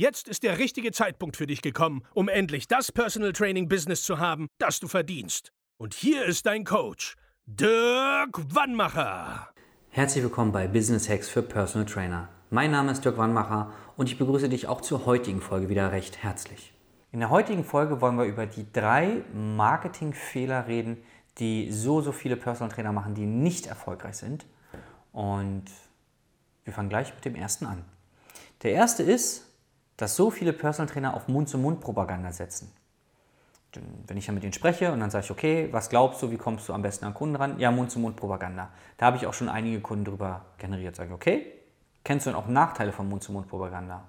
Jetzt ist der richtige Zeitpunkt für dich gekommen, um endlich das Personal Training Business zu haben, das du verdienst. Und hier ist dein Coach, Dirk Wannmacher. Herzlich willkommen bei Business Hacks für Personal Trainer. Mein Name ist Dirk Wannmacher und ich begrüße dich auch zur heutigen Folge wieder recht herzlich. In der heutigen Folge wollen wir über die drei Marketingfehler reden, die so, so viele Personal Trainer machen, die nicht erfolgreich sind. Und wir fangen gleich mit dem ersten an. Der erste ist, dass so viele Personal Trainer auf Mund-zu-Mund-Propaganda setzen. Wenn ich ja mit ihnen spreche und dann sage ich, okay, was glaubst du, wie kommst du am besten an Kunden ran? Ja, Mund-zu-Mund-Propaganda. Da habe ich auch schon einige Kunden drüber generiert. Sage ich, okay, kennst du denn auch Nachteile von Mund-zu-Mund-Propaganda?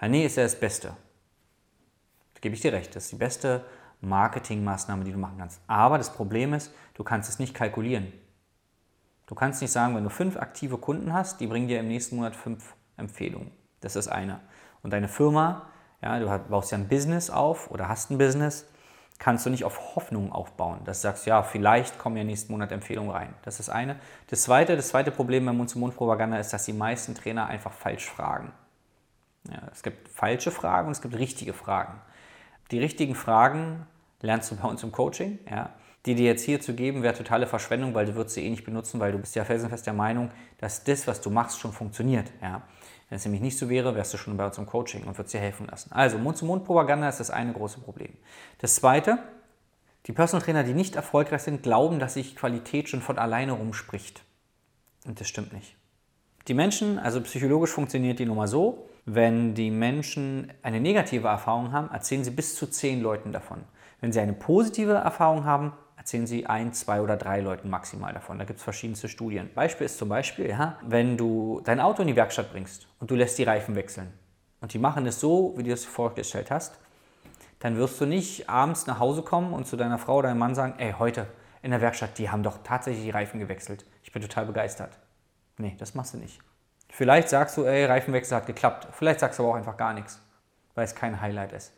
Ja, nee, ist ja das Beste. Da gebe ich dir recht, das ist die beste Marketingmaßnahme, die du machen kannst. Aber das Problem ist, du kannst es nicht kalkulieren. Du kannst nicht sagen, wenn du fünf aktive Kunden hast, die bringen dir im nächsten Monat fünf Empfehlungen. Das ist eine und deine Firma, ja, du baust ja ein Business auf oder hast ein Business, kannst du nicht auf Hoffnung aufbauen. Dass du sagst, ja, vielleicht kommen ja nächsten Monat Empfehlungen rein. Das ist eine. Das zweite, das zweite Problem bei Mund-zu-Mund-Propaganda ist, dass die meisten Trainer einfach falsch fragen. Ja, es gibt falsche Fragen und es gibt richtige Fragen. Die richtigen Fragen lernst du bei uns im Coaching. Ja. Die dir jetzt hier zu geben, wäre totale Verschwendung, weil du würdest sie eh nicht benutzen, weil du bist ja felsenfest der Meinung, dass das, was du machst, schon funktioniert. Ja. Wenn es nämlich nicht so wäre, wärst du schon bei uns im Coaching und würdest dir helfen lassen. Also Mund-zu-Mund-Propaganda ist das eine große Problem. Das zweite, die Personal Trainer, die nicht erfolgreich sind, glauben, dass sich Qualität schon von alleine rumspricht. Und das stimmt nicht. Die Menschen, also psychologisch funktioniert die Nummer so, wenn die Menschen eine negative Erfahrung haben, erzählen sie bis zu zehn Leuten davon. Wenn sie eine positive Erfahrung haben, erzählen sie ein, zwei oder drei Leuten maximal davon. Da gibt es verschiedenste Studien. Beispiel ist zum Beispiel, ja, wenn du dein Auto in die Werkstatt bringst und du lässt die Reifen wechseln und die machen es so, wie du es vorgestellt hast, dann wirst du nicht abends nach Hause kommen und zu deiner Frau oder deinem Mann sagen, ey, heute in der Werkstatt, die haben doch tatsächlich die Reifen gewechselt. Ich bin total begeistert. Nee, das machst du nicht. Vielleicht sagst du, ey, Reifenwechsel hat geklappt. Vielleicht sagst du aber auch einfach gar nichts, weil es kein Highlight ist.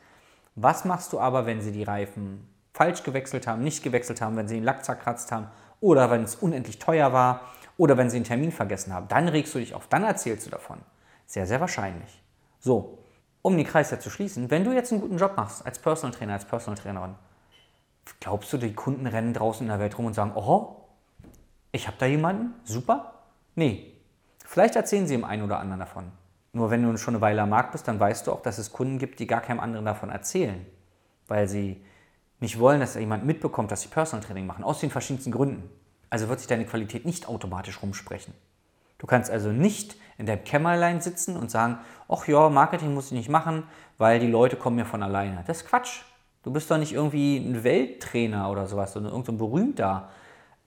Was machst du aber, wenn sie die Reifen falsch gewechselt haben, nicht gewechselt haben, wenn sie den Lack zerkratzt haben oder wenn es unendlich teuer war oder wenn sie einen Termin vergessen haben. Dann regst du dich auf, dann erzählst du davon. Sehr, sehr wahrscheinlich. So, um den Kreis ja zu schließen, wenn du jetzt einen guten Job machst als Personal Trainer, als Personal Trainerin, glaubst du, die Kunden rennen draußen in der Welt rum und sagen, oh, ich habe da jemanden, super? Nee, vielleicht erzählen sie dem einen oder anderen davon. Nur wenn du schon eine Weile am Markt bist, dann weißt du auch, dass es Kunden gibt, die gar keinem anderen davon erzählen, weil sie nicht wollen, dass jemand mitbekommt, dass sie Personal Training machen, aus den verschiedensten Gründen. Also wird sich deine Qualität nicht automatisch rumsprechen. Du kannst also nicht in deinem Kämmerlein sitzen und sagen, ach ja, Marketing muss ich nicht machen, weil die Leute kommen mir von alleine. Das ist Quatsch. Du bist doch nicht irgendwie ein Welttrainer oder sowas, sondern irgendein so berühmter,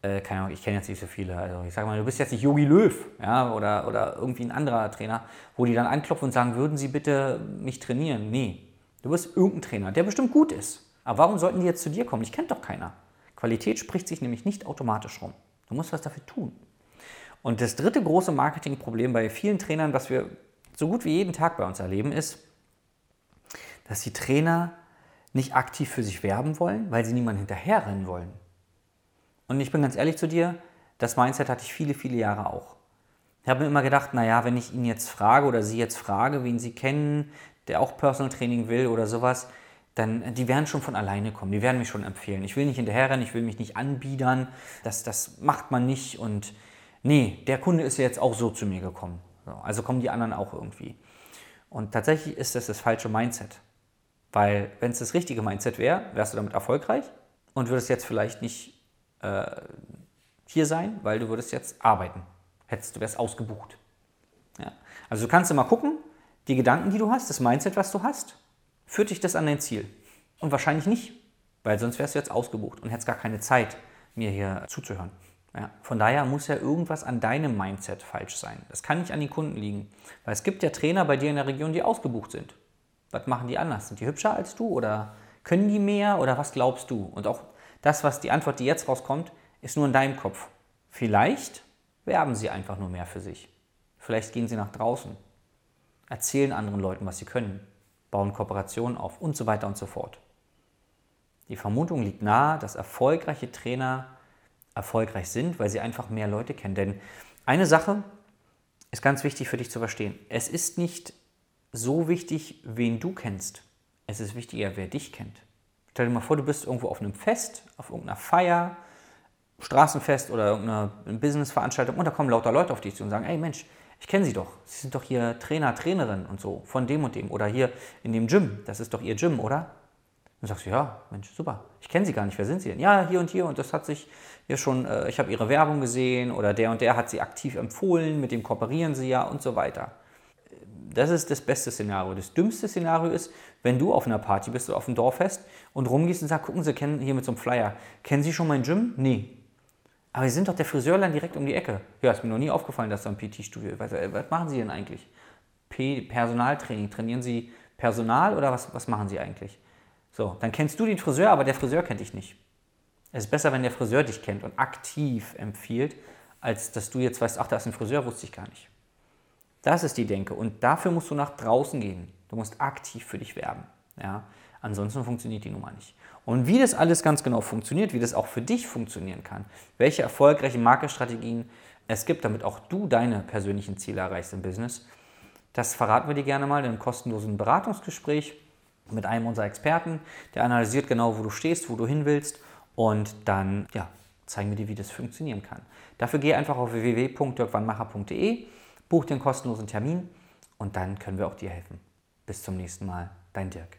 äh, keine Ahnung, ich kenne jetzt nicht so viele. Also ich sage mal, du bist jetzt nicht Yogi Löw ja, oder, oder irgendwie ein anderer Trainer, wo die dann anklopfen und sagen, würden sie bitte mich trainieren? Nee. Du bist irgendein Trainer, der bestimmt gut ist. Aber warum sollten die jetzt zu dir kommen? Ich kennt doch keiner. Qualität spricht sich nämlich nicht automatisch rum. Du musst was dafür tun. Und das dritte große Marketingproblem bei vielen Trainern, was wir so gut wie jeden Tag bei uns erleben, ist, dass die Trainer nicht aktiv für sich werben wollen, weil sie niemanden hinterherrennen wollen. Und ich bin ganz ehrlich zu dir, das Mindset hatte ich viele, viele Jahre auch. Ich habe mir immer gedacht, naja, wenn ich ihn jetzt frage oder sie jetzt frage, wen sie kennen, der auch Personal Training will oder sowas, dann die werden schon von alleine kommen, die werden mich schon empfehlen. Ich will nicht hinterherrennen, ich will mich nicht anbiedern, das, das macht man nicht und nee, der Kunde ist ja jetzt auch so zu mir gekommen. So, also kommen die anderen auch irgendwie. Und tatsächlich ist das das falsche Mindset. Weil wenn es das richtige Mindset wäre, wärst du damit erfolgreich und würdest jetzt vielleicht nicht äh, hier sein, weil du würdest jetzt arbeiten. Hättest du wärst ausgebucht. Ja. Also du kannst immer gucken, die Gedanken, die du hast, das Mindset, was du hast, Führt dich das an dein Ziel? Und wahrscheinlich nicht, weil sonst wärst du jetzt ausgebucht und hättest gar keine Zeit, mir hier zuzuhören. Ja, von daher muss ja irgendwas an deinem Mindset falsch sein. Das kann nicht an den Kunden liegen, weil es gibt ja Trainer bei dir in der Region, die ausgebucht sind. Was machen die anders? Sind die hübscher als du oder können die mehr oder was glaubst du? Und auch das, was die Antwort, die jetzt rauskommt, ist nur in deinem Kopf. Vielleicht werben sie einfach nur mehr für sich. Vielleicht gehen sie nach draußen, erzählen anderen Leuten, was sie können, bauen Kooperationen auf und so weiter und so fort. Die Vermutung liegt nahe, dass erfolgreiche Trainer erfolgreich sind, weil sie einfach mehr Leute kennen. Denn eine Sache ist ganz wichtig für dich zu verstehen. Es ist nicht so wichtig, wen du kennst. Es ist wichtiger, wer dich kennt. Stell dir mal vor, du bist irgendwo auf einem Fest, auf irgendeiner Feier, Straßenfest oder irgendeiner Businessveranstaltung und da kommen lauter Leute auf dich zu und sagen, ey Mensch, ich kenne Sie doch. Sie sind doch hier Trainer, Trainerin und so von dem und dem oder hier in dem Gym. Das ist doch Ihr Gym, oder? Dann sagst du, ja, Mensch, super. Ich kenne Sie gar nicht. Wer sind Sie denn? Ja, hier und hier und das hat sich ja schon, äh, ich habe Ihre Werbung gesehen oder der und der hat Sie aktiv empfohlen, mit dem kooperieren Sie ja und so weiter. Das ist das beste Szenario. Das dümmste Szenario ist, wenn du auf einer Party bist oder auf einem Dorffest und rumgehst und sagst, gucken Sie, kennen hier mit so einem Flyer, kennen Sie schon mein Gym? Nee. Aber Sie sind doch der Friseurland direkt um die Ecke. Ja, ist mir noch nie aufgefallen, dass da ein PT-Studio ist. Äh, was machen Sie denn eigentlich? P Personaltraining. Trainieren Sie Personal oder was, was machen Sie eigentlich? So, dann kennst du den Friseur, aber der Friseur kennt dich nicht. Es ist besser, wenn der Friseur dich kennt und aktiv empfiehlt, als dass du jetzt weißt, ach, da ist ein Friseur, wusste ich gar nicht. Das ist die Denke. Und dafür musst du nach draußen gehen. Du musst aktiv für dich werben. Ja? Ansonsten funktioniert die Nummer nicht. Und wie das alles ganz genau funktioniert, wie das auch für dich funktionieren kann, welche erfolgreichen Markestrategien es gibt, damit auch du deine persönlichen Ziele erreichst im Business, das verraten wir dir gerne mal in einem kostenlosen Beratungsgespräch mit einem unserer Experten. Der analysiert genau, wo du stehst, wo du hin willst und dann ja, zeigen wir dir, wie das funktionieren kann. Dafür geh einfach auf www.dirkwannmacher.de Buch den kostenlosen Termin und dann können wir auch dir helfen. Bis zum nächsten Mal, dein Dirk.